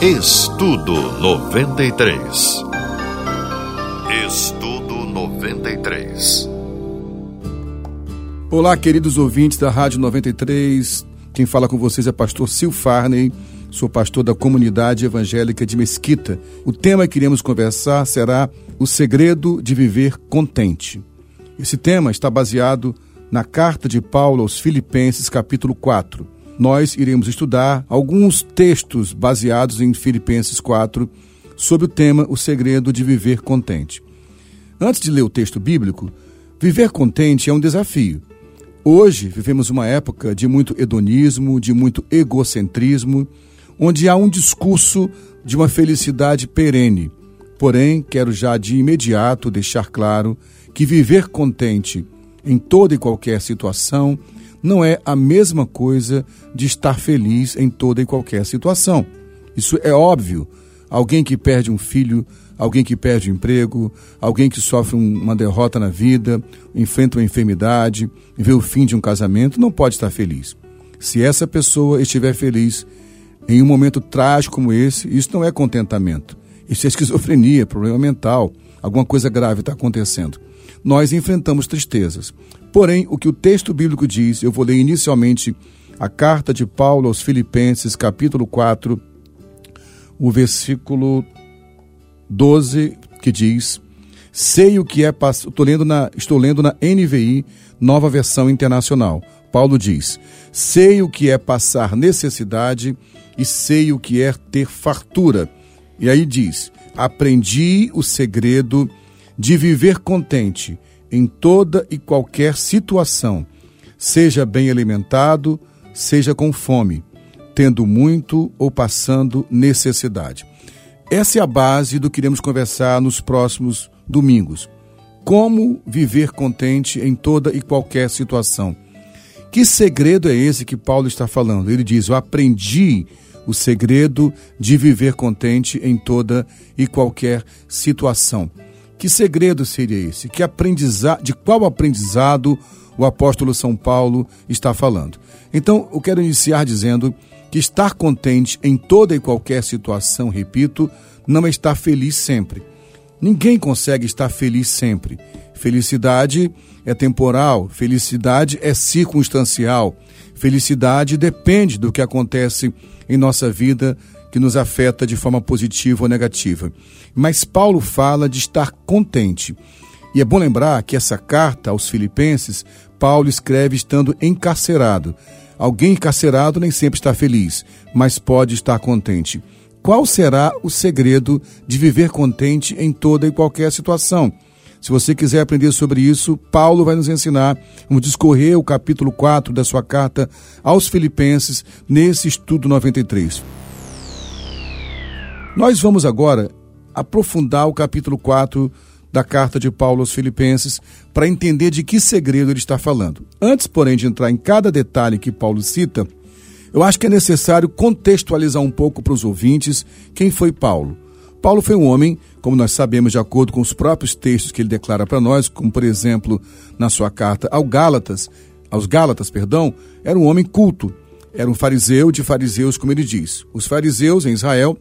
Estudo 93. Estudo 93. Olá, queridos ouvintes da Rádio 93. Quem fala com vocês é pastor Sil Farney, sou pastor da comunidade evangélica de Mesquita. O tema que iremos conversar será o segredo de viver contente. Esse tema está baseado na carta de Paulo aos Filipenses, capítulo 4 nós iremos estudar alguns textos baseados em Filipenses 4 sobre o tema O Segredo de Viver Contente. Antes de ler o texto bíblico, viver contente é um desafio. Hoje vivemos uma época de muito hedonismo, de muito egocentrismo, onde há um discurso de uma felicidade perene. Porém, quero já de imediato deixar claro que viver contente em toda e qualquer situação não é a mesma coisa de estar feliz em toda e qualquer situação. Isso é óbvio. Alguém que perde um filho, alguém que perde emprego, alguém que sofre uma derrota na vida, enfrenta uma enfermidade, vê o fim de um casamento, não pode estar feliz. Se essa pessoa estiver feliz em um momento trágico como esse, isso não é contentamento. Isso é esquizofrenia, problema mental. Alguma coisa grave está acontecendo. Nós enfrentamos tristezas. Porém, o que o texto bíblico diz, eu vou ler inicialmente a carta de Paulo aos Filipenses, capítulo 4, o versículo 12, que diz: Sei o que é estou lendo na estou lendo na NVI, Nova Versão Internacional. Paulo diz: Sei o que é passar necessidade e sei o que é ter fartura. E aí diz: Aprendi o segredo viver contente em toda e qualquer situação, seja bem alimentado, seja com fome, tendo muito ou passando necessidade. Essa é a base do que iremos conversar nos próximos domingos. Como viver contente em toda e qualquer situação. Que segredo é esse que Paulo está falando? Ele diz: Eu aprendi o segredo de viver contente em toda e qualquer situação. Que segredo seria esse? Que aprendizado, de qual aprendizado o apóstolo São Paulo está falando? Então, eu quero iniciar dizendo que estar contente em toda e qualquer situação, repito, não é estar feliz sempre. Ninguém consegue estar feliz sempre. Felicidade é temporal, felicidade é circunstancial. Felicidade depende do que acontece em nossa vida que nos afeta de forma positiva ou negativa. Mas Paulo fala de estar contente. E é bom lembrar que essa carta aos Filipenses, Paulo escreve estando encarcerado. Alguém encarcerado nem sempre está feliz, mas pode estar contente. Qual será o segredo de viver contente em toda e qualquer situação? Se você quiser aprender sobre isso, Paulo vai nos ensinar. Vamos discorrer o capítulo 4 da sua carta aos Filipenses nesse estudo 93. Nós vamos agora aprofundar o capítulo 4 da carta de Paulo aos Filipenses para entender de que segredo ele está falando. Antes, porém, de entrar em cada detalhe que Paulo cita, eu acho que é necessário contextualizar um pouco para os ouvintes quem foi Paulo. Paulo foi um homem, como nós sabemos de acordo com os próprios textos que ele declara para nós, como por exemplo na sua carta ao Gálatas, aos Gálatas, perdão, era um homem culto, era um fariseu de fariseus, como ele diz. Os fariseus em Israel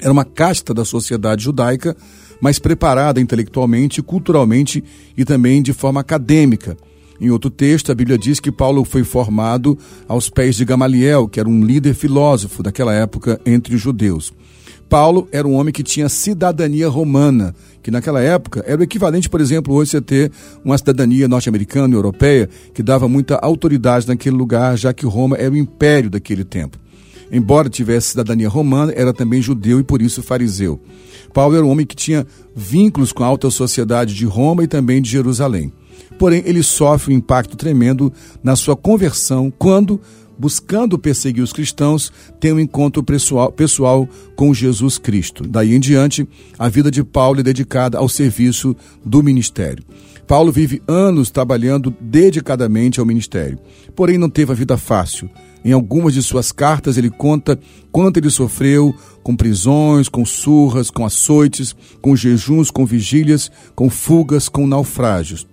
era uma casta da sociedade judaica, mas preparada intelectualmente, culturalmente e também de forma acadêmica. Em outro texto, a Bíblia diz que Paulo foi formado aos pés de Gamaliel, que era um líder filósofo daquela época entre os judeus. Paulo era um homem que tinha cidadania romana, que naquela época era o equivalente, por exemplo, hoje você ter uma cidadania norte-americana e europeia, que dava muita autoridade naquele lugar, já que Roma era o império daquele tempo. Embora tivesse cidadania romana, era também judeu e por isso fariseu. Paulo era um homem que tinha vínculos com a alta sociedade de Roma e também de Jerusalém. Porém, ele sofre um impacto tremendo na sua conversão quando, buscando perseguir os cristãos, tem um encontro pessoal, pessoal com Jesus Cristo. Daí em diante, a vida de Paulo é dedicada ao serviço do ministério. Paulo vive anos trabalhando dedicadamente ao ministério, porém não teve a vida fácil. Em algumas de suas cartas, ele conta quanto ele sofreu com prisões, com surras, com açoites, com jejuns, com vigílias, com fugas, com naufrágios.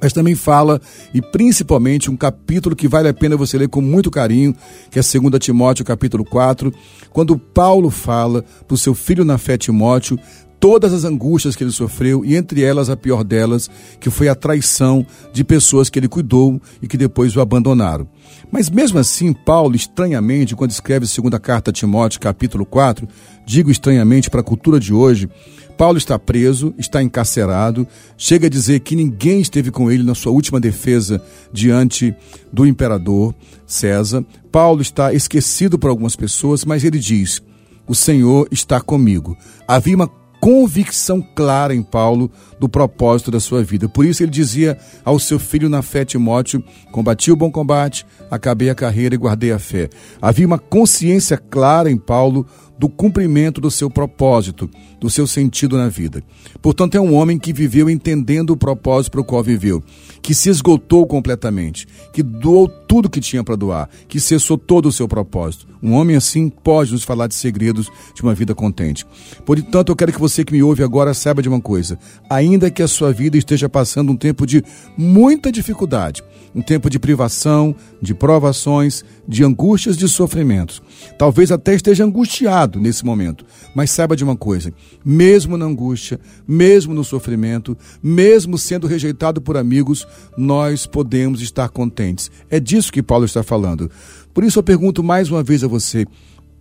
mas também fala, e principalmente um capítulo que vale a pena você ler com muito carinho, que é 2 Timóteo capítulo 4, quando Paulo fala para o seu filho na fé Timóteo todas as angústias que ele sofreu e entre elas a pior delas, que foi a traição de pessoas que ele cuidou e que depois o abandonaram. Mas mesmo assim, Paulo, estranhamente, quando escreve a segunda carta a Timóteo, capítulo 4, digo estranhamente para a cultura de hoje, Paulo está preso, está encarcerado, chega a dizer que ninguém esteve com ele na sua última defesa diante do imperador César. Paulo está esquecido por algumas pessoas, mas ele diz: O Senhor está comigo. Havia uma convicção clara em Paulo do propósito da sua vida. Por isso ele dizia ao seu filho na fé, Timóteo: Combati o bom combate, acabei a carreira e guardei a fé. Havia uma consciência clara em Paulo do cumprimento do seu propósito, do seu sentido na vida. Portanto, é um homem que viveu entendendo o propósito para o qual viveu, que se esgotou completamente, que doou tudo que tinha para doar, que cessou todo o seu propósito. Um homem assim pode nos falar de segredos de uma vida contente. Portanto, eu quero que você que me ouve agora saiba de uma coisa: ainda que a sua vida esteja passando um tempo de muita dificuldade, um tempo de privação, de provações, de angústias, de sofrimentos. Talvez até esteja angustiado nesse momento, mas saiba de uma coisa: mesmo na angústia, mesmo no sofrimento, mesmo sendo rejeitado por amigos, nós podemos estar contentes. É disso que Paulo está falando. Por isso eu pergunto mais uma vez a você: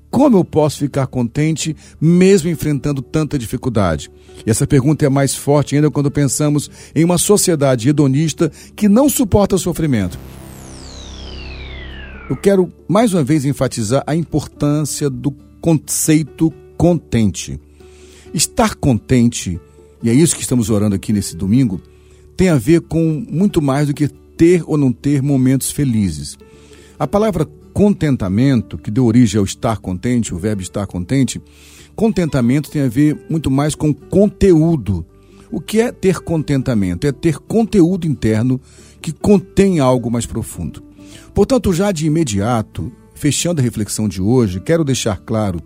como eu posso ficar contente mesmo enfrentando tanta dificuldade? E essa pergunta é mais forte ainda quando pensamos em uma sociedade hedonista que não suporta sofrimento. Eu quero mais uma vez enfatizar a importância do conceito contente. Estar contente, e é isso que estamos orando aqui nesse domingo, tem a ver com muito mais do que ter ou não ter momentos felizes. A palavra contentamento, que deu origem ao estar contente, o verbo estar contente, contentamento tem a ver muito mais com conteúdo. O que é ter contentamento? É ter conteúdo interno que contém algo mais profundo. Portanto, já de imediato, fechando a reflexão de hoje, quero deixar claro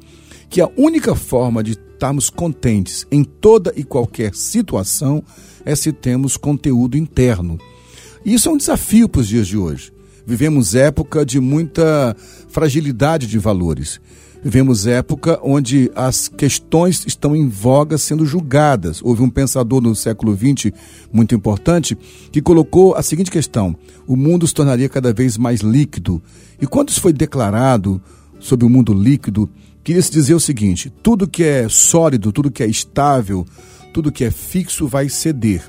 que a única forma de estarmos contentes em toda e qualquer situação é se temos conteúdo interno. E isso é um desafio para os dias de hoje. Vivemos época de muita fragilidade de valores. Vivemos época onde as questões estão em voga sendo julgadas. Houve um pensador no século XX muito importante que colocou a seguinte questão: o mundo se tornaria cada vez mais líquido. E quando isso foi declarado sobre o mundo líquido, queria se dizer o seguinte: tudo que é sólido, tudo que é estável, tudo que é fixo vai ceder.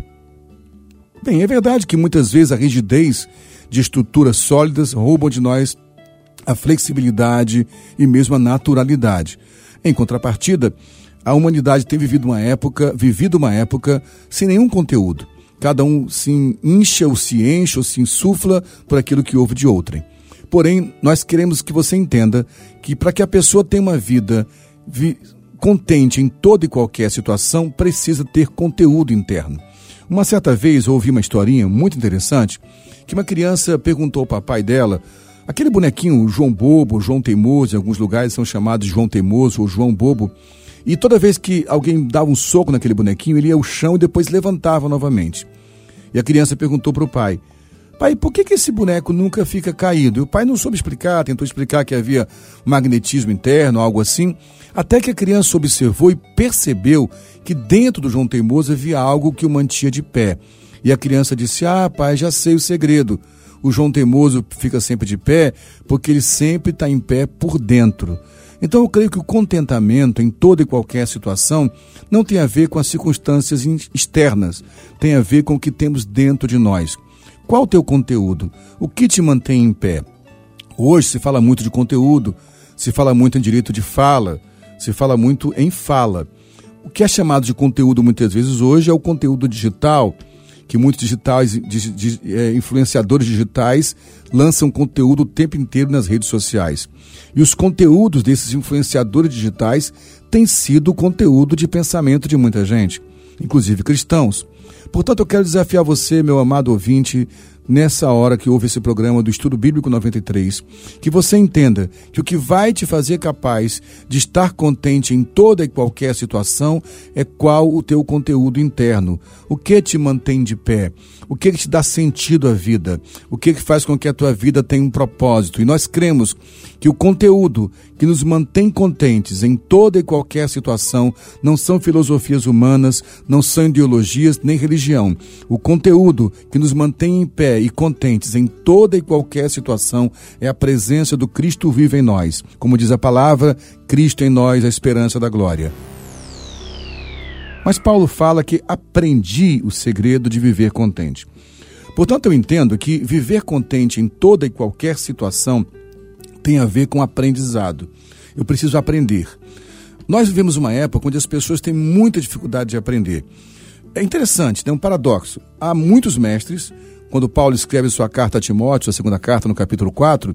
Bem, é verdade que muitas vezes a rigidez de estruturas sólidas roubam de nós a flexibilidade e mesmo a naturalidade. Em contrapartida, a humanidade tem vivido uma época, vivido uma época sem nenhum conteúdo. Cada um se incha ou se enche ou se insufla por aquilo que houve de outrem. Porém, nós queremos que você entenda que para que a pessoa tenha uma vida vi contente em toda e qualquer situação, precisa ter conteúdo interno. Uma certa vez eu ouvi uma historinha muito interessante que uma criança perguntou ao papai dela, aquele bonequinho João Bobo, João Teimoso, em alguns lugares são chamados João Teimoso ou João Bobo, e toda vez que alguém dava um soco naquele bonequinho, ele ia ao chão e depois levantava novamente. E a criança perguntou para o pai, pai, por que, que esse boneco nunca fica caído? E o pai não soube explicar, tentou explicar que havia magnetismo interno, algo assim, até que a criança observou e percebeu que dentro do João Teimoso havia algo que o mantinha de pé. E a criança disse: Ah, pai, já sei o segredo. O João Teimoso fica sempre de pé porque ele sempre está em pé por dentro. Então eu creio que o contentamento em toda e qualquer situação não tem a ver com as circunstâncias externas, tem a ver com o que temos dentro de nós. Qual o teu conteúdo? O que te mantém em pé? Hoje se fala muito de conteúdo, se fala muito em direito de fala, se fala muito em fala. O que é chamado de conteúdo muitas vezes hoje é o conteúdo digital, que muitos digitais, de, de, é, influenciadores digitais lançam conteúdo o tempo inteiro nas redes sociais. E os conteúdos desses influenciadores digitais têm sido o conteúdo de pensamento de muita gente, inclusive cristãos. Portanto, eu quero desafiar você, meu amado ouvinte nessa hora que houve esse programa do Estudo Bíblico 93, que você entenda que o que vai te fazer capaz de estar contente em toda e qualquer situação é qual o teu conteúdo interno, o que te mantém de pé, o que te dá sentido à vida, o que faz com que a tua vida tenha um propósito. E nós cremos que o conteúdo que nos mantém contentes em toda e qualquer situação não são filosofias humanas, não são ideologias nem religião. O conteúdo que nos mantém em pé e contentes em toda e qualquer situação é a presença do Cristo vivo em nós. Como diz a palavra, Cristo em nós, a esperança da glória. Mas Paulo fala que aprendi o segredo de viver contente. Portanto, eu entendo que viver contente em toda e qualquer situação tem a ver com aprendizado. Eu preciso aprender. Nós vivemos uma época onde as pessoas têm muita dificuldade de aprender. É interessante, tem um paradoxo. Há muitos mestres, quando Paulo escreve sua carta a Timóteo, a segunda carta, no capítulo 4,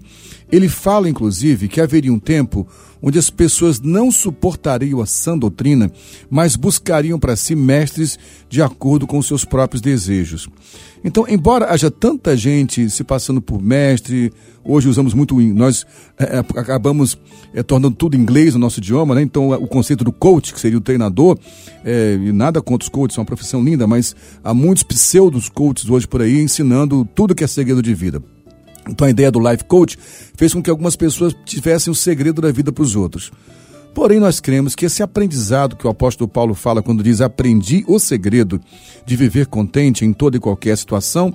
ele fala, inclusive, que haveria um tempo onde as pessoas não suportariam a sã doutrina, mas buscariam para si mestres de acordo com seus próprios desejos. Então, embora haja tanta gente se passando por mestre, hoje usamos muito, nós é, é, acabamos é, tornando tudo inglês no nosso idioma, né? Então, o conceito do coach, que seria o treinador, é, e nada contra os coaches, é uma profissão linda, mas há muitos pseudos coaches hoje por aí ensinando tudo que é segredo de vida. Então a ideia do life coach fez com que algumas pessoas tivessem o segredo da vida para os outros. Porém, nós cremos que esse aprendizado que o apóstolo Paulo fala quando diz aprendi o segredo de viver contente em toda e qualquer situação,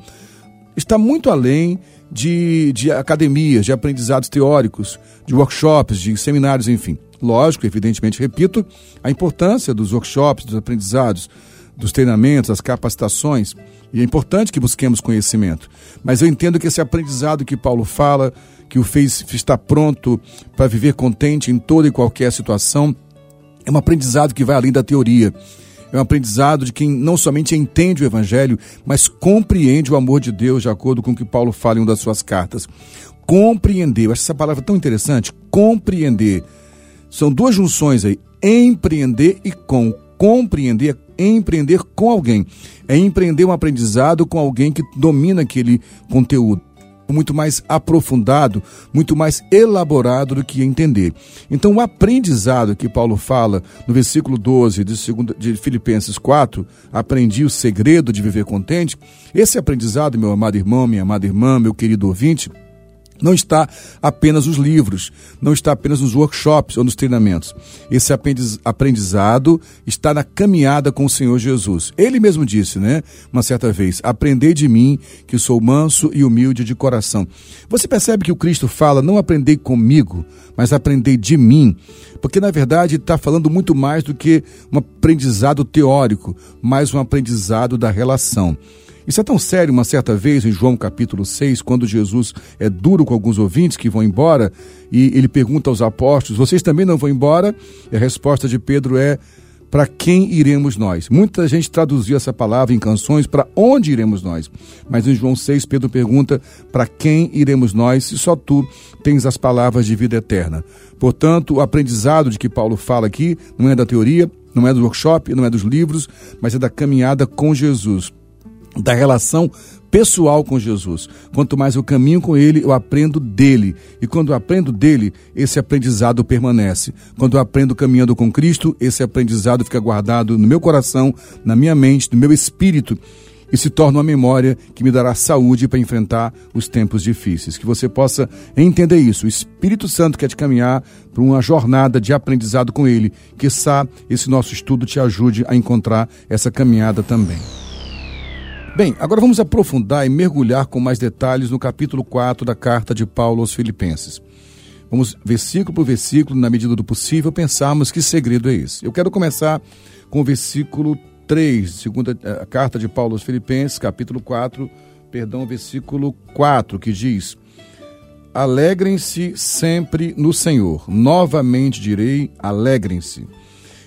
está muito além de, de academias, de aprendizados teóricos, de workshops, de seminários, enfim. Lógico, evidentemente, repito, a importância dos workshops, dos aprendizados, dos treinamentos, das capacitações, e é importante que busquemos conhecimento. Mas eu entendo que esse aprendizado que Paulo fala, que o fez estar pronto para viver contente em toda e qualquer situação, é um aprendizado que vai além da teoria. É um aprendizado de quem não somente entende o Evangelho, mas compreende o amor de Deus, de acordo com o que Paulo fala em uma das suas cartas. Compreender, eu acho essa palavra tão interessante, compreender. São duas junções aí, empreender e com. Compreender empreender com alguém, é empreender um aprendizado com alguém que domina aquele conteúdo muito mais aprofundado, muito mais elaborado do que entender. Então, o aprendizado que Paulo fala no versículo 12 de, segunda, de Filipenses 4, aprendi o segredo de viver contente, esse aprendizado, meu amado irmão, minha amada irmã, meu querido ouvinte, não está apenas nos livros, não está apenas nos workshops ou nos treinamentos. Esse aprendizado está na caminhada com o Senhor Jesus. Ele mesmo disse, né, uma certa vez: Aprendei de mim, que sou manso e humilde de coração. Você percebe que o Cristo fala: Não aprendei comigo, mas aprendei de mim. Porque, na verdade, está falando muito mais do que um aprendizado teórico, mais um aprendizado da relação. Isso é tão sério, uma certa vez, em João capítulo 6, quando Jesus é duro com alguns ouvintes que vão embora, e ele pergunta aos apóstolos: Vocês também não vão embora? E a resposta de Pedro é: Para quem iremos nós? Muita gente traduziu essa palavra em canções: Para onde iremos nós? Mas em João 6, Pedro pergunta: Para quem iremos nós, se só tu tens as palavras de vida eterna? Portanto, o aprendizado de que Paulo fala aqui não é da teoria, não é do workshop, não é dos livros, mas é da caminhada com Jesus da relação pessoal com Jesus. Quanto mais eu caminho com Ele, eu aprendo dele. E quando eu aprendo dele, esse aprendizado permanece. Quando eu aprendo caminhando com Cristo, esse aprendizado fica guardado no meu coração, na minha mente, no meu espírito e se torna uma memória que me dará saúde para enfrentar os tempos difíceis. Que você possa entender isso. O Espírito Santo quer te caminhar para uma jornada de aprendizado com Ele. Que esse nosso estudo te ajude a encontrar essa caminhada também. Bem, agora vamos aprofundar e mergulhar com mais detalhes no capítulo 4 da carta de Paulo aos Filipenses. Vamos, versículo por versículo, na medida do possível, pensarmos que segredo é esse. Eu quero começar com o versículo 3, segunda eh, a carta de Paulo aos Filipenses, capítulo 4, perdão, versículo 4, que diz: Alegrem-se sempre no Senhor. Novamente direi, alegrem-se.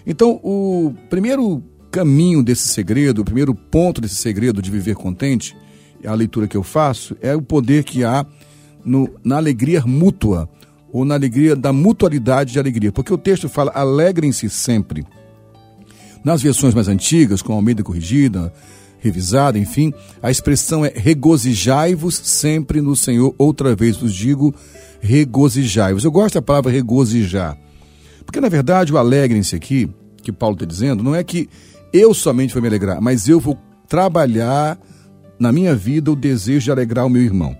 Então, o primeiro caminho desse segredo, o primeiro ponto desse segredo de viver contente, a leitura que eu faço, é o poder que há no, na alegria mútua, ou na alegria da mutualidade de alegria. Porque o texto fala, alegrem-se sempre. Nas versões mais antigas, com a Almeida Corrigida, revisada, enfim, a expressão é regozijai-vos sempre no Senhor. Outra vez vos digo, regozijai-vos. Eu gosto da palavra regozijar, porque na verdade o alegrem-se aqui, que Paulo está dizendo, não é que eu somente vou me alegrar, mas eu vou trabalhar na minha vida o desejo de alegrar o meu irmão.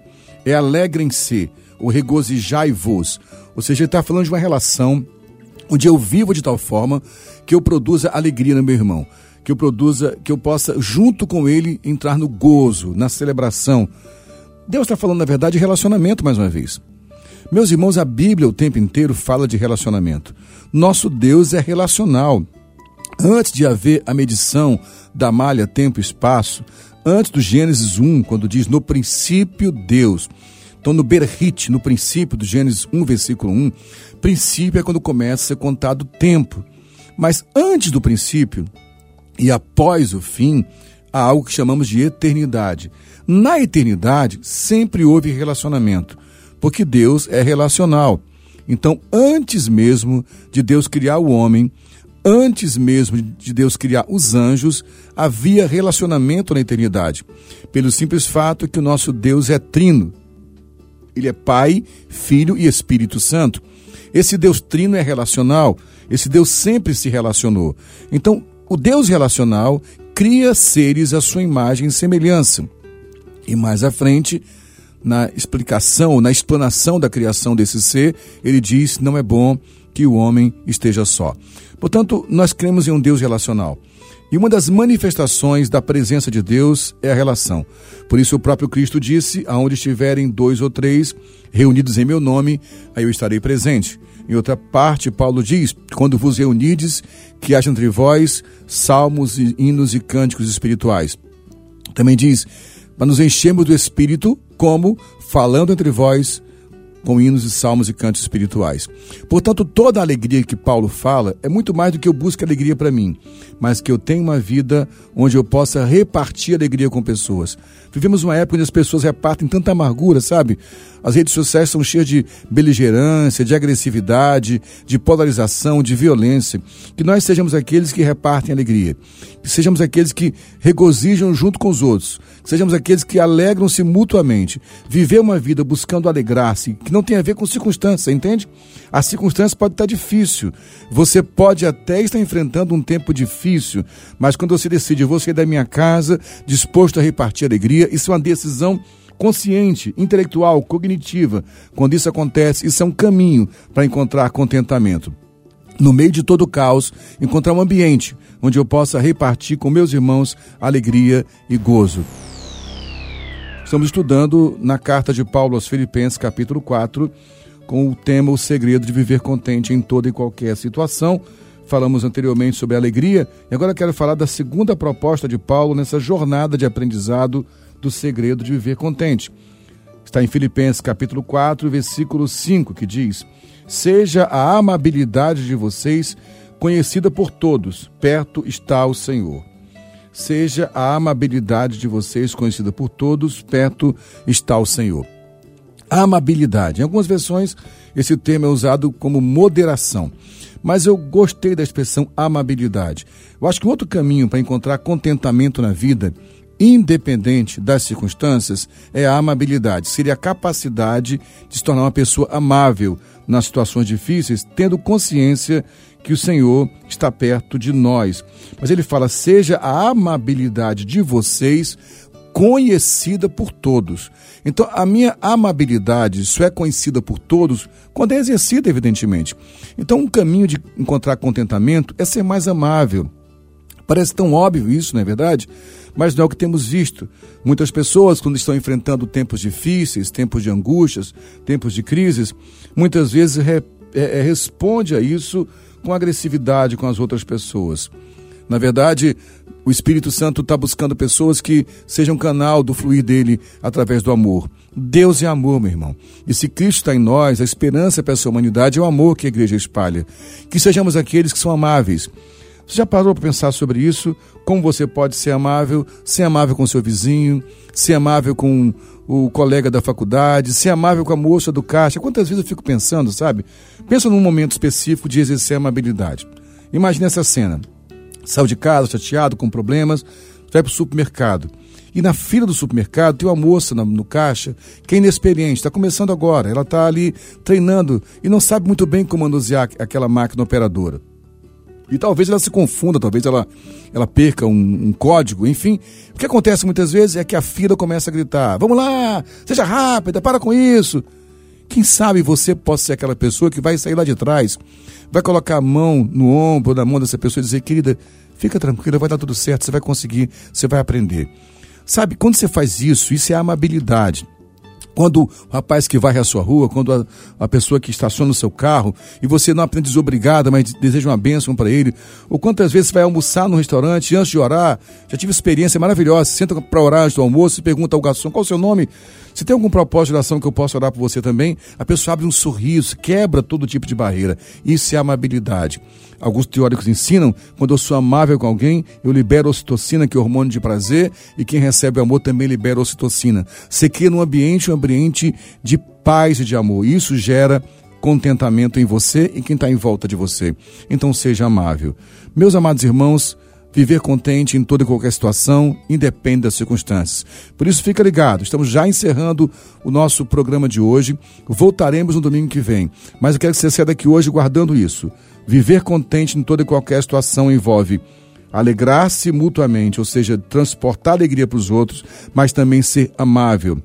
É alegrem-se, o regozijai-vos. Ou seja, ele está falando de uma relação onde eu vivo de tal forma que eu produza alegria no meu irmão que eu produza, que eu possa, junto com ele, entrar no gozo, na celebração. Deus está falando, na verdade, de relacionamento mais uma vez. Meus irmãos, a Bíblia o tempo inteiro fala de relacionamento. Nosso Deus é relacional. Antes de haver a medição da malha tempo e espaço, antes do Gênesis 1, quando diz no princípio Deus. Então, no Berhit, no princípio do Gênesis 1, versículo 1, princípio é quando começa a ser contado o tempo. Mas antes do princípio, e após o fim, há algo que chamamos de eternidade. Na eternidade, sempre houve relacionamento, porque Deus é relacional. Então, antes mesmo de Deus criar o homem, antes mesmo de Deus criar os anjos, havia relacionamento na eternidade, pelo simples fato que o nosso Deus é trino. Ele é Pai, Filho e Espírito Santo. Esse Deus trino é relacional, esse Deus sempre se relacionou. Então, o Deus relacional cria seres à sua imagem e semelhança. E mais à frente, na explicação, na explanação da criação desse ser, ele diz: não é bom que o homem esteja só. Portanto, nós cremos em um Deus relacional. E uma das manifestações da presença de Deus é a relação. Por isso o próprio Cristo disse: aonde estiverem dois ou três reunidos em meu nome, aí eu estarei presente. Em outra parte, Paulo diz: quando vos reunides, que haja entre vós salmos, hinos e cânticos espirituais. Também diz: para nos enchermos do Espírito, como falando entre vós com hinos e salmos e cantos espirituais. Portanto, toda a alegria que Paulo fala é muito mais do que eu busco alegria para mim, mas que eu tenha uma vida onde eu possa repartir alegria com pessoas. Vivemos uma época onde as pessoas repartem tanta amargura, sabe? As redes sociais são cheias de beligerância, de agressividade, de polarização, de violência. Que nós sejamos aqueles que repartem alegria. Que sejamos aqueles que regozijam junto com os outros. Que sejamos aqueles que alegram-se mutuamente. Viver uma vida buscando alegrar-se, que não tem a ver com circunstância, entende? A circunstância pode estar difícil. Você pode até estar enfrentando um tempo difícil, mas quando você decide, vou sair da minha casa, disposto a repartir alegria, isso é uma decisão consciente, intelectual, cognitiva. Quando isso acontece, isso é um caminho para encontrar contentamento. No meio de todo o caos, encontrar um ambiente onde eu possa repartir com meus irmãos alegria e gozo. Estamos estudando na carta de Paulo aos Filipenses, capítulo 4, com o tema O segredo de viver contente em toda e qualquer situação. Falamos anteriormente sobre alegria e agora quero falar da segunda proposta de Paulo nessa jornada de aprendizado do segredo de viver contente. Está em Filipenses capítulo 4, versículo 5, que diz: Seja a amabilidade de vocês conhecida por todos, perto está o Senhor. Seja a amabilidade de vocês conhecida por todos, perto está o Senhor. Amabilidade. Em algumas versões, esse termo é usado como moderação. Mas eu gostei da expressão amabilidade. Eu acho que um outro caminho para encontrar contentamento na vida independente das circunstâncias, é a amabilidade. Seria a capacidade de se tornar uma pessoa amável nas situações difíceis, tendo consciência que o Senhor está perto de nós. Mas ele fala: seja a amabilidade de vocês conhecida por todos. Então, a minha amabilidade só é conhecida por todos quando é exercida, evidentemente. Então, um caminho de encontrar contentamento é ser mais amável. Parece tão óbvio isso, não é verdade? mas não é o que temos visto. Muitas pessoas, quando estão enfrentando tempos difíceis, tempos de angústias, tempos de crises, muitas vezes re, é, é, responde a isso com agressividade com as outras pessoas. Na verdade, o Espírito Santo está buscando pessoas que sejam canal do fluir dele através do amor. Deus é amor, meu irmão. E se Cristo está em nós, a esperança para essa humanidade é o amor que a igreja espalha. Que sejamos aqueles que são amáveis, você já parou para pensar sobre isso? Como você pode ser amável, ser amável com seu vizinho, ser amável com o colega da faculdade, ser amável com a moça do caixa? Quantas vezes eu fico pensando, sabe? Pensa num momento específico de exercer amabilidade. Imagine essa cena. Saiu de casa chateado, com problemas, vai para o supermercado. E na fila do supermercado tem uma moça no, no caixa que é inexperiente, está começando agora. Ela está ali treinando e não sabe muito bem como manusear aquela máquina operadora. E talvez ela se confunda, talvez ela, ela perca um, um, código, enfim. O que acontece muitas vezes é que a fila começa a gritar: Vamos lá, seja rápida, para com isso. Quem sabe você possa ser aquela pessoa que vai sair lá de trás, vai colocar a mão no ombro, na mão dessa pessoa e dizer: Querida, fica tranquila, vai dar tudo certo, você vai conseguir, você vai aprender. Sabe, quando você faz isso, isso é amabilidade. Quando o rapaz que varre a sua rua, quando a, a pessoa que estaciona o seu carro e você não aprende desobrigada, mas deseja uma bênção para ele, ou quantas vezes você vai almoçar no restaurante antes de orar, já tive experiência maravilhosa, senta para orar antes do almoço e pergunta ao garçom qual o seu nome, se tem algum propósito de oração que eu possa orar por você também, a pessoa abre um sorriso, quebra todo tipo de barreira. Isso é amabilidade. Alguns teóricos ensinam, quando eu sou amável com alguém, eu libero ocitocina, que é hormônio de prazer, e quem recebe amor também libera ocitocina. Você cria num ambiente, um ambiente de paz e de amor. Isso gera contentamento em você e quem está em volta de você. Então seja amável. Meus amados irmãos, viver contente em toda e qualquer situação, independe das circunstâncias. Por isso, fica ligado, estamos já encerrando o nosso programa de hoje. Voltaremos no domingo que vem. Mas eu quero que você saia daqui hoje guardando isso. Viver contente em toda e qualquer situação envolve alegrar-se mutuamente, ou seja, transportar alegria para os outros, mas também ser amável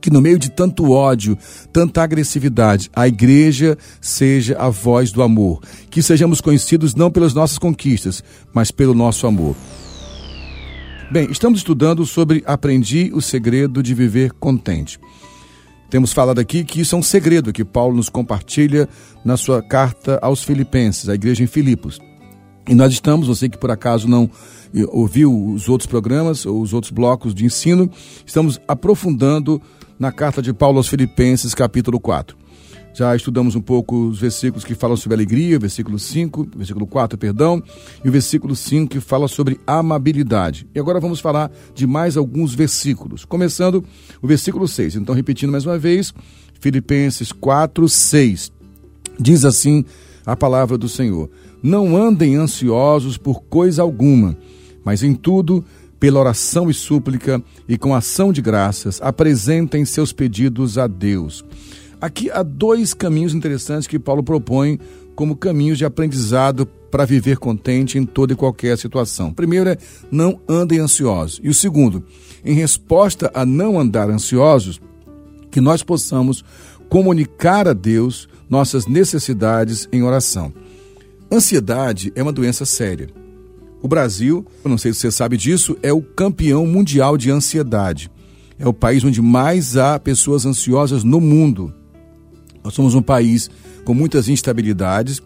que no meio de tanto ódio, tanta agressividade, a igreja seja a voz do amor. Que sejamos conhecidos não pelas nossas conquistas, mas pelo nosso amor. Bem, estamos estudando sobre Aprendi o segredo de viver contente. Temos falado aqui que isso é um segredo que Paulo nos compartilha na sua carta aos Filipenses, a igreja em Filipos. E nós estamos, você que por acaso não ouviu os outros programas, ou os outros blocos de ensino, estamos aprofundando na carta de Paulo aos Filipenses, capítulo 4. Já estudamos um pouco os versículos que falam sobre alegria, versículo 5, versículo 4, perdão, e o versículo 5 que fala sobre amabilidade. E agora vamos falar de mais alguns versículos, começando o versículo 6. Então, repetindo mais uma vez, Filipenses 4, 6. Diz assim a palavra do Senhor: Não andem ansiosos por coisa alguma, mas em tudo pela oração e súplica e com ação de graças, apresentem seus pedidos a Deus. Aqui há dois caminhos interessantes que Paulo propõe como caminhos de aprendizado para viver contente em toda e qualquer situação. Primeiro é não andem ansiosos. E o segundo, em resposta a não andar ansiosos, que nós possamos comunicar a Deus nossas necessidades em oração. Ansiedade é uma doença séria. O Brasil, eu não sei se você sabe disso, é o campeão mundial de ansiedade. É o país onde mais há pessoas ansiosas no mundo. Nós somos um país com muitas instabilidades,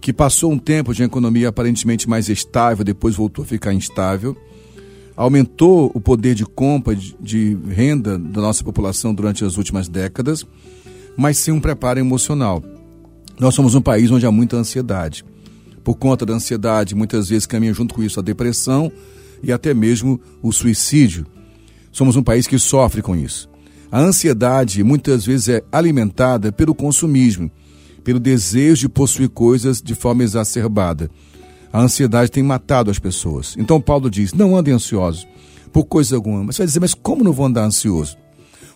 que passou um tempo de economia aparentemente mais estável, depois voltou a ficar instável. Aumentou o poder de compra de renda da nossa população durante as últimas décadas, mas sem um preparo emocional. Nós somos um país onde há muita ansiedade por conta da ansiedade, muitas vezes caminha junto com isso a depressão e até mesmo o suicídio. Somos um país que sofre com isso. A ansiedade muitas vezes é alimentada pelo consumismo, pelo desejo de possuir coisas de forma exacerbada. A ansiedade tem matado as pessoas. Então Paulo diz: não andem ansiosos por coisa alguma. Mas você vai dizer, mas como não vou andar ansioso?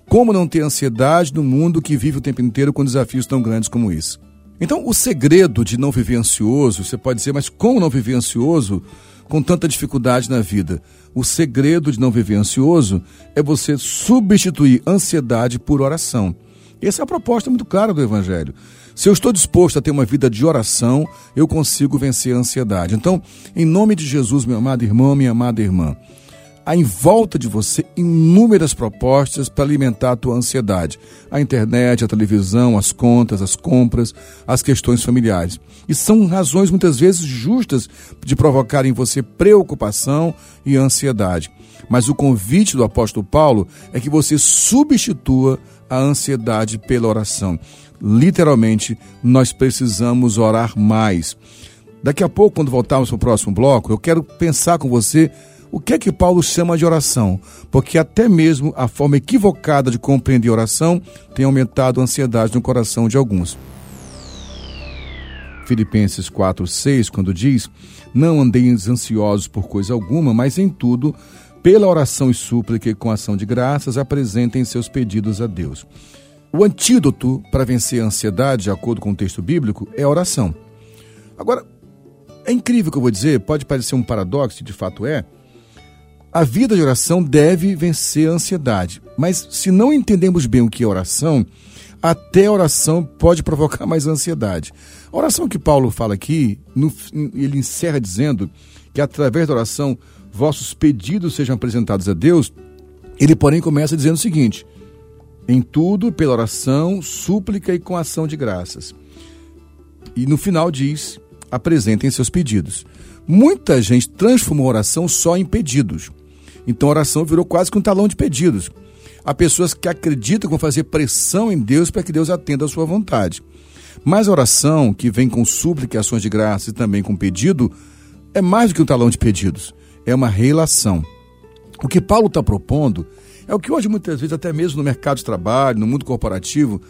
Como não ter ansiedade no mundo que vive o tempo inteiro com desafios tão grandes como isso? Então, o segredo de não viver ansioso, você pode dizer, mas como não viver ansioso com tanta dificuldade na vida? O segredo de não viver ansioso é você substituir ansiedade por oração. Essa é a proposta muito clara do Evangelho. Se eu estou disposto a ter uma vida de oração, eu consigo vencer a ansiedade. Então, em nome de Jesus, meu amado irmão, minha amada irmã, há em volta de você inúmeras propostas para alimentar a tua ansiedade. A internet, a televisão, as contas, as compras, as questões familiares. E são razões muitas vezes justas de provocar em você preocupação e ansiedade. Mas o convite do apóstolo Paulo é que você substitua a ansiedade pela oração. Literalmente, nós precisamos orar mais. Daqui a pouco, quando voltarmos para o próximo bloco, eu quero pensar com você o que é que Paulo chama de oração? Porque até mesmo a forma equivocada de compreender oração tem aumentado a ansiedade no coração de alguns. Filipenses 4, 6, quando diz: Não andeis ansiosos por coisa alguma, mas em tudo, pela oração e súplica e com ação de graças, apresentem seus pedidos a Deus. O antídoto para vencer a ansiedade, de acordo com o texto bíblico, é a oração. Agora, é incrível o que eu vou dizer, pode parecer um paradoxo, de fato é. A vida de oração deve vencer a ansiedade, mas se não entendemos bem o que é oração, até a oração pode provocar mais ansiedade. A oração que Paulo fala aqui, no, ele encerra dizendo que através da oração vossos pedidos sejam apresentados a Deus. Ele, porém, começa dizendo o seguinte: em tudo, pela oração, súplica e com ação de graças. E no final diz: apresentem seus pedidos. Muita gente transformou a oração só em pedidos. Então a oração virou quase que um talão de pedidos. Há pessoas que acreditam que vão fazer pressão em Deus para que Deus atenda a sua vontade. Mas a oração, que vem com súplica ações de graça e também com pedido, é mais do que um talão de pedidos. É uma relação. O que Paulo está propondo é o que hoje, muitas vezes, até mesmo no mercado de trabalho, no mundo corporativo,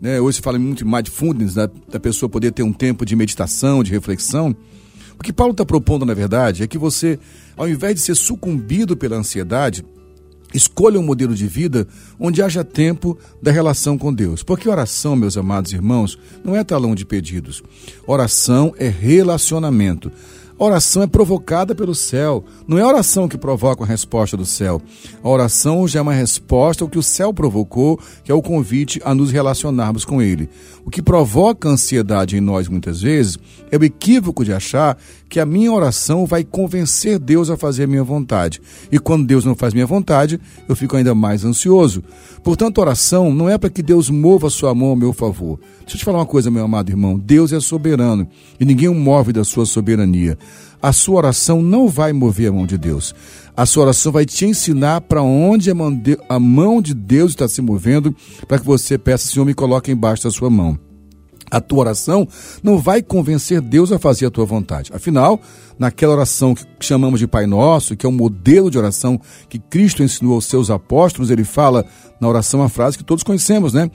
né, hoje se fala muito de mindfulness, da, da pessoa poder ter um tempo de meditação, de reflexão. O que Paulo está propondo, na verdade, é que você, ao invés de ser sucumbido pela ansiedade, Escolha um modelo de vida onde haja tempo da relação com Deus. Porque oração, meus amados irmãos, não é talão de pedidos. Oração é relacionamento. Oração é provocada pelo céu. Não é a oração que provoca a resposta do céu. A oração já é uma resposta ao que o céu provocou, que é o convite a nos relacionarmos com ele. O que provoca ansiedade em nós muitas vezes é o equívoco de achar que a minha oração vai convencer Deus a fazer a minha vontade. E quando Deus não faz minha vontade, eu fico ainda mais ansioso. Portanto, oração não é para que Deus mova sua mão ao meu favor. Deixa eu te falar uma coisa, meu amado irmão. Deus é soberano e ninguém o move da sua soberania. A sua oração não vai mover a mão de Deus. A sua oração vai te ensinar para onde a mão de Deus está se movendo para que você peça, Senhor, me coloque embaixo da sua mão. A tua oração não vai convencer Deus a fazer a tua vontade. Afinal, naquela oração que chamamos de Pai Nosso, que é um modelo de oração que Cristo ensinou aos seus apóstolos, ele fala na oração a frase que todos conhecemos, né?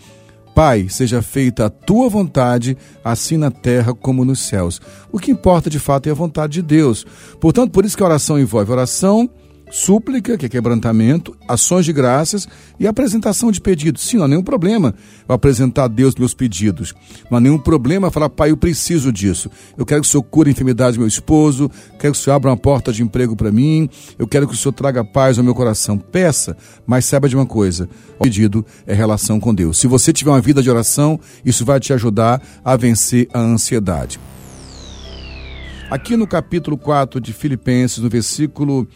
Pai, seja feita a tua vontade, assim na terra como nos céus. O que importa de fato é a vontade de Deus. Portanto, por isso que a oração envolve oração, súplica, que é quebrantamento, ações de graças e apresentação de pedidos. Sim, não há nenhum problema eu apresentar a Deus meus pedidos. Não há nenhum problema falar, pai, eu preciso disso. Eu quero que o Senhor cure a enfermidade do meu esposo, quero que o Senhor abra uma porta de emprego para mim, eu quero que o Senhor traga paz ao meu coração. Peça, mas saiba de uma coisa: o pedido é relação com Deus. Se você tiver uma vida de oração, isso vai te ajudar a vencer a ansiedade. Aqui no capítulo 4 de Filipenses, no versículo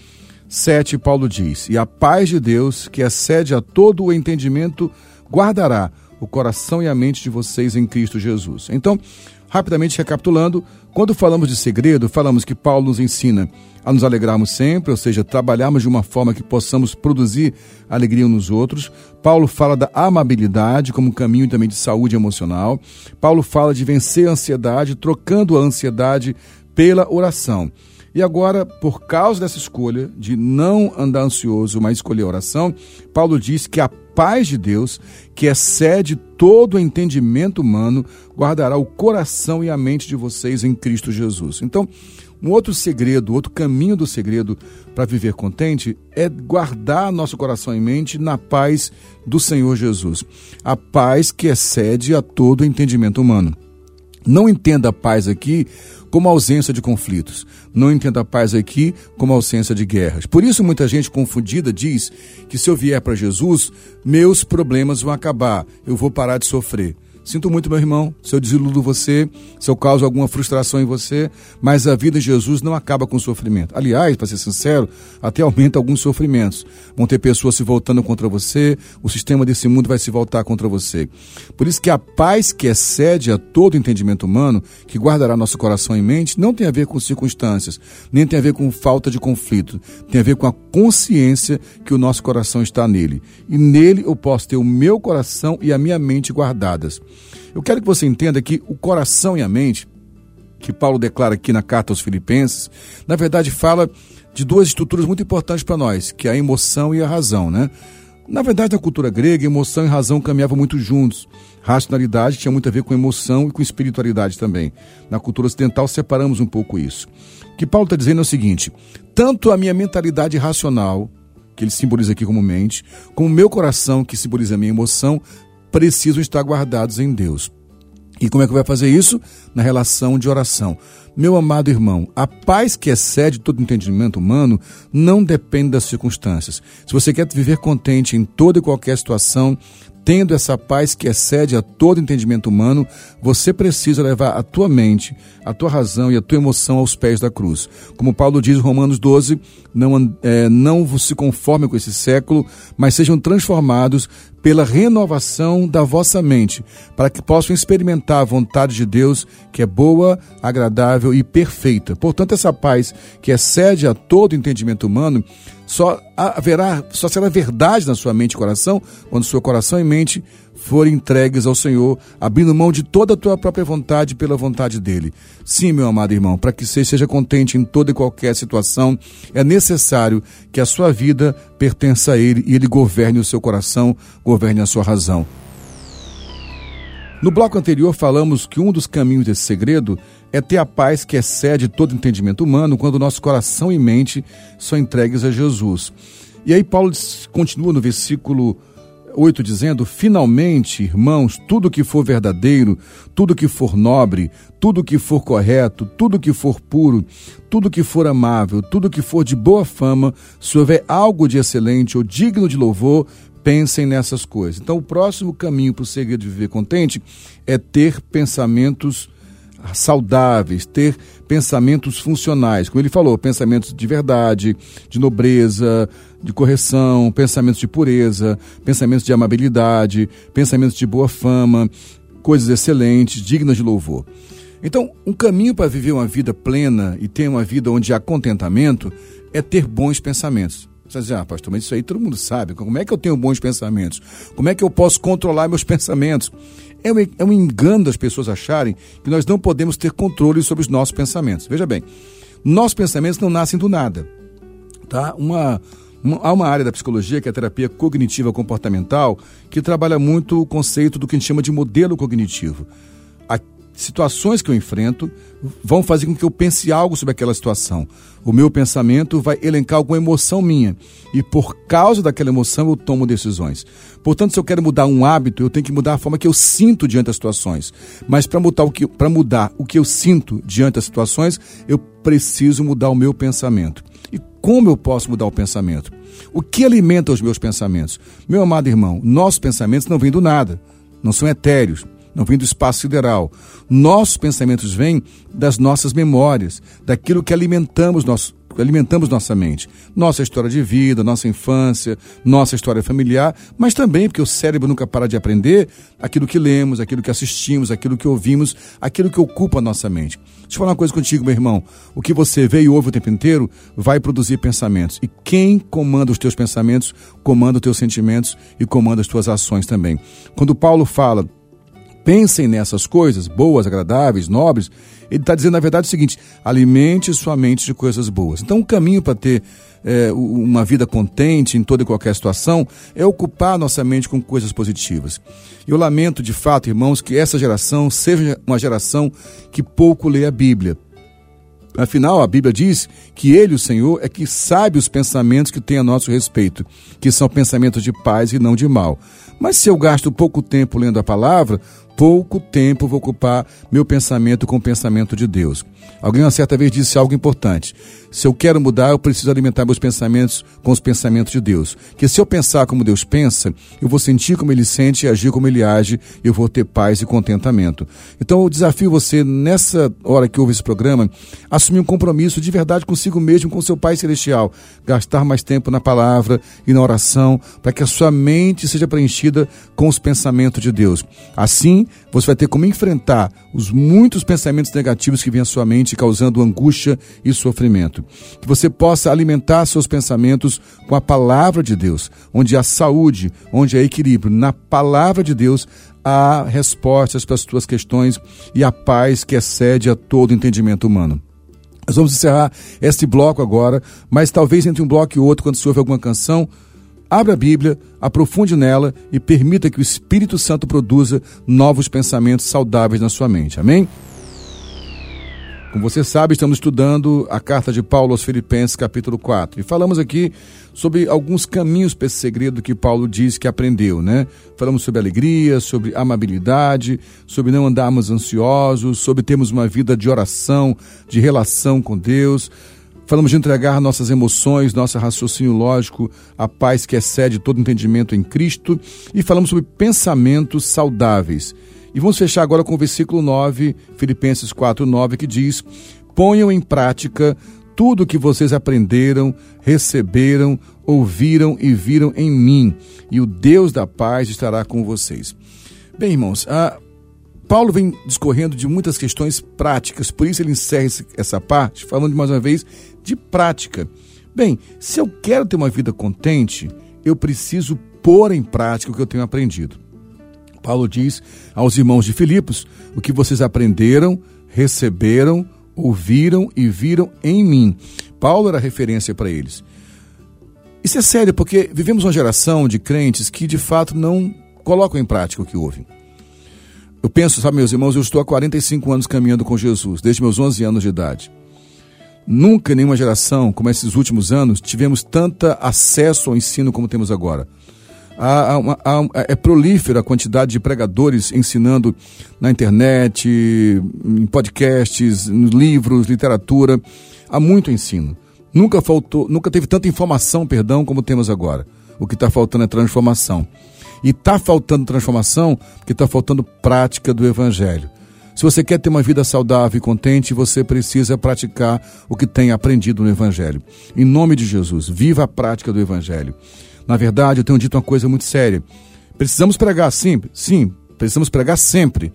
7, Paulo diz: E a paz de Deus, que excede a todo o entendimento, guardará o coração e a mente de vocês em Cristo Jesus. Então, rapidamente recapitulando, quando falamos de segredo, falamos que Paulo nos ensina a nos alegrarmos sempre, ou seja, trabalharmos de uma forma que possamos produzir alegria nos outros. Paulo fala da amabilidade como caminho também de saúde emocional. Paulo fala de vencer a ansiedade, trocando a ansiedade pela oração. E agora, por causa dessa escolha de não andar ansioso, mas escolher oração, Paulo diz que a paz de Deus, que excede todo o entendimento humano, guardará o coração e a mente de vocês em Cristo Jesus. Então, um outro segredo, outro caminho do segredo para viver contente é guardar nosso coração e mente na paz do Senhor Jesus. A paz que excede a todo entendimento humano. Não entenda a paz aqui como ausência de conflitos. Não entenda a paz aqui como ausência de guerras. Por isso, muita gente confundida diz que se eu vier para Jesus, meus problemas vão acabar, eu vou parar de sofrer. Sinto muito, meu irmão, se eu desiludo você, se eu causo alguma frustração em você, mas a vida de Jesus não acaba com sofrimento. Aliás, para ser sincero, até aumenta alguns sofrimentos. Vão ter pessoas se voltando contra você, o sistema desse mundo vai se voltar contra você. Por isso que a paz que excede a todo entendimento humano, que guardará nosso coração e mente, não tem a ver com circunstâncias, nem tem a ver com falta de conflito, tem a ver com a consciência que o nosso coração está nele. E nele eu posso ter o meu coração e a minha mente guardadas. Eu quero que você entenda que o coração e a mente, que Paulo declara aqui na carta aos Filipenses, na verdade fala de duas estruturas muito importantes para nós, que é a emoção e a razão, né? Na verdade, na cultura grega, emoção e razão caminhavam muito juntos. Racionalidade tinha muito a ver com emoção e com espiritualidade também. Na cultura ocidental, separamos um pouco isso. O que Paulo está dizendo é o seguinte: tanto a minha mentalidade racional, que ele simboliza aqui como mente, como o meu coração, que simboliza a minha emoção, precisam estar guardados em Deus. E como é que vai fazer isso? Na relação de oração. Meu amado irmão, a paz que excede todo entendimento humano não depende das circunstâncias. Se você quer viver contente em toda e qualquer situação, tendo essa paz que excede a todo entendimento humano, você precisa levar a tua mente, a tua razão e a tua emoção aos pés da cruz. Como Paulo diz em Romanos 12, não, é, não se conforme com esse século, mas sejam transformados pela renovação da vossa mente, para que possam experimentar a vontade de Deus, que é boa, agradável e perfeita. Portanto, essa paz que excede a todo entendimento humano, só haverá, só será verdade na sua mente e coração quando seu coração e mente forem entregues ao Senhor, abrindo mão de toda a tua própria vontade pela vontade dele. Sim, meu amado irmão, para que você seja contente em toda e qualquer situação, é necessário que a sua vida pertença a ele e ele governe o seu coração, governe a sua razão. No bloco anterior falamos que um dos caminhos desse segredo é ter a paz que excede todo entendimento humano quando nosso coração e mente são entregues a Jesus. E aí Paulo continua no versículo 8 dizendo: Finalmente, irmãos, tudo que for verdadeiro, tudo que for nobre, tudo que for correto, tudo que for puro, tudo que for amável, tudo que for de boa fama, se houver algo de excelente ou digno de louvor, pensem nessas coisas. Então, o próximo caminho para o segredo de viver contente é ter pensamentos saudáveis, ter pensamentos funcionais. Como ele falou, pensamentos de verdade, de nobreza, de correção, pensamentos de pureza, pensamentos de amabilidade, pensamentos de boa fama, coisas excelentes, dignas de louvor. Então, um caminho para viver uma vida plena e ter uma vida onde há contentamento é ter bons pensamentos. Você diz, ah, pastor, mas isso aí todo mundo sabe. Como é que eu tenho bons pensamentos? Como é que eu posso controlar meus pensamentos? É um, é um engano das pessoas acharem que nós não podemos ter controle sobre os nossos pensamentos. Veja bem, nossos pensamentos não nascem do nada. Tá? Uma, uma, há uma área da psicologia, que é a terapia cognitiva comportamental, que trabalha muito o conceito do que a gente chama de modelo cognitivo situações que eu enfrento vão fazer com que eu pense algo sobre aquela situação. O meu pensamento vai elencar alguma emoção minha e por causa daquela emoção eu tomo decisões. Portanto, se eu quero mudar um hábito, eu tenho que mudar a forma que eu sinto diante das situações. Mas para mudar o que para mudar o que eu sinto diante das situações, eu preciso mudar o meu pensamento. E como eu posso mudar o pensamento? O que alimenta os meus pensamentos? Meu amado irmão, nossos pensamentos não vêm do nada, não são etéreos não vem do espaço sideral. Nossos pensamentos vêm das nossas memórias, daquilo que alimentamos nosso, alimentamos nossa mente. Nossa história de vida, nossa infância, nossa história familiar, mas também porque o cérebro nunca para de aprender aquilo que lemos, aquilo que assistimos, aquilo que ouvimos, aquilo que ocupa a nossa mente. Deixa eu falar uma coisa contigo, meu irmão. O que você vê e ouve o tempo inteiro vai produzir pensamentos. E quem comanda os teus pensamentos, comanda os teus sentimentos e comanda as tuas ações também. Quando Paulo fala pensem nessas coisas boas, agradáveis, nobres. Ele está dizendo, na verdade, o seguinte: alimente sua mente de coisas boas. Então, o caminho para ter é, uma vida contente em toda e qualquer situação é ocupar nossa mente com coisas positivas. Eu lamento, de fato, irmãos, que essa geração seja uma geração que pouco lê a Bíblia. Afinal, a Bíblia diz que Ele, o Senhor, é que sabe os pensamentos que tem a nosso respeito, que são pensamentos de paz e não de mal. Mas se eu gasto pouco tempo lendo a palavra, pouco tempo vou ocupar meu pensamento com o pensamento de Deus. Alguém uma certa vez disse algo importante. Se eu quero mudar, eu preciso alimentar meus pensamentos com os pensamentos de Deus. Que se eu pensar como Deus pensa, eu vou sentir como Ele sente e agir como Ele age, eu vou ter paz e contentamento. Então eu desafio você, nessa hora que ouve esse programa, assumir um compromisso de verdade consigo mesmo, com seu Pai Celestial. Gastar mais tempo na palavra e na oração, para que a sua mente seja preenchida com os pensamentos de Deus. Assim, você vai ter como enfrentar os muitos pensamentos negativos que vêm à sua mente, causando angústia e sofrimento. Que você possa alimentar seus pensamentos com a palavra de Deus, onde há saúde, onde há equilíbrio. Na palavra de Deus há respostas para as tuas questões e a paz que excede a todo entendimento humano. Nós vamos encerrar este bloco agora, mas talvez entre um bloco e outro, quando se ouve alguma canção, Abra a Bíblia, aprofunde nela e permita que o Espírito Santo produza novos pensamentos saudáveis na sua mente. Amém? Como você sabe, estamos estudando a carta de Paulo aos Filipenses, capítulo 4. E falamos aqui sobre alguns caminhos para esse segredo que Paulo diz que aprendeu, né? Falamos sobre alegria, sobre amabilidade, sobre não andarmos ansiosos, sobre termos uma vida de oração, de relação com Deus. Falamos de entregar nossas emoções, nosso raciocínio lógico, a paz que excede todo entendimento em Cristo. E falamos sobre pensamentos saudáveis. E vamos fechar agora com o versículo 9, Filipenses 4, 9, que diz: Ponham em prática tudo o que vocês aprenderam, receberam, ouviram e viram em mim, e o Deus da paz estará com vocês. Bem, irmãos, Paulo vem discorrendo de muitas questões práticas, por isso ele encerra essa parte falando mais uma vez de prática. Bem, se eu quero ter uma vida contente, eu preciso pôr em prática o que eu tenho aprendido. Paulo diz aos irmãos de Filipos: o que vocês aprenderam, receberam, ouviram e viram em mim. Paulo era referência para eles. Isso é sério porque vivemos uma geração de crentes que de fato não colocam em prática o que ouvem. Eu penso, sabe, meus irmãos, eu estou há 45 anos caminhando com Jesus, desde meus 11 anos de idade. Nunca em nenhuma geração, como esses últimos anos, tivemos tanto acesso ao ensino como temos agora há, há, há, é prolífera a quantidade de pregadores ensinando na internet, em podcasts, nos livros, literatura. Há muito ensino. Nunca faltou, nunca teve tanta informação, perdão, como temos agora. O que está faltando é transformação. E está faltando transformação porque está faltando prática do Evangelho. Se você quer ter uma vida saudável e contente, você precisa praticar o que tem aprendido no Evangelho. Em nome de Jesus, viva a prática do Evangelho. Na verdade, eu tenho dito uma coisa muito séria. Precisamos pregar sim, sim, precisamos pregar sempre.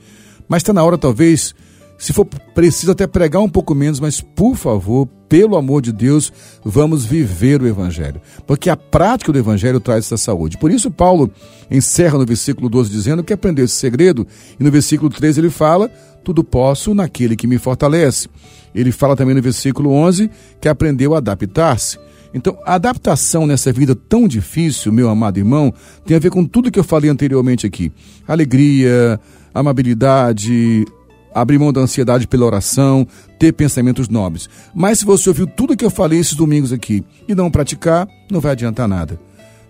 Mas está na hora, talvez, se for preciso até pregar um pouco menos, mas por favor, pelo amor de Deus, vamos viver o Evangelho. Porque a prática do Evangelho traz essa saúde. Por isso, Paulo encerra no versículo 12 dizendo que aprendeu esse segredo, e no versículo 13 ele fala: Tudo posso naquele que me fortalece. Ele fala também no versículo 11 que aprendeu a adaptar-se. Então, a adaptação nessa vida tão difícil, meu amado irmão, tem a ver com tudo que eu falei anteriormente aqui: alegria, amabilidade, abrir mão da ansiedade pela oração, ter pensamentos nobres. Mas se você ouviu tudo que eu falei esses domingos aqui e não praticar, não vai adiantar nada.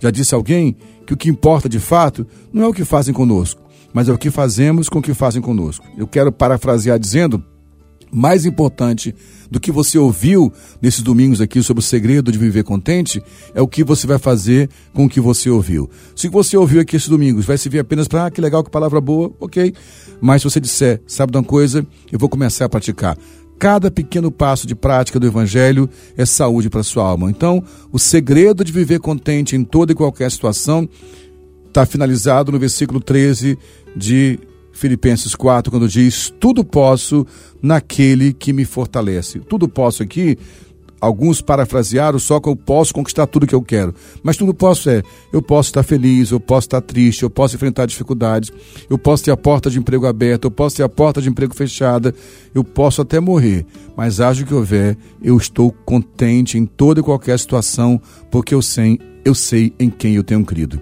Já disse alguém que o que importa de fato não é o que fazem conosco, mas é o que fazemos com o que fazem conosco. Eu quero parafrasear dizendo mais importante do que você ouviu nesses domingos aqui sobre o segredo de viver contente é o que você vai fazer com o que você ouviu. Se você ouviu aqui esses domingos, vai servir apenas para, ah, que legal, que palavra boa, ok. Mas se você disser, sabe de uma coisa, eu vou começar a praticar. Cada pequeno passo de prática do Evangelho é saúde para sua alma. Então, o segredo de viver contente em toda e qualquer situação está finalizado no versículo 13 de Filipenses 4, quando diz: Tudo posso naquele que me fortalece. Tudo posso aqui, alguns parafrasearam só que eu posso conquistar tudo que eu quero. Mas tudo posso é: eu posso estar feliz, eu posso estar triste, eu posso enfrentar dificuldades, eu posso ter a porta de emprego aberta, eu posso ter a porta de emprego fechada, eu posso até morrer. Mas haja o que houver, eu estou contente em toda e qualquer situação, porque eu sei, eu sei em quem eu tenho crido.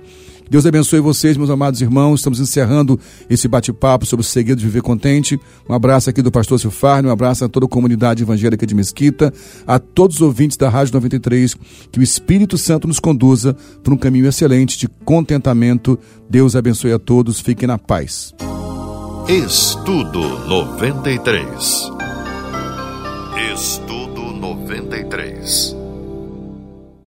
Deus abençoe vocês, meus amados irmãos. Estamos encerrando esse bate-papo sobre o segredo de viver contente. Um abraço aqui do pastor Silfarne, um abraço a toda a comunidade evangélica de Mesquita, a todos os ouvintes da Rádio 93. Que o Espírito Santo nos conduza para um caminho excelente de contentamento. Deus abençoe a todos. Fiquem na paz. Estudo 93. Estudo 93.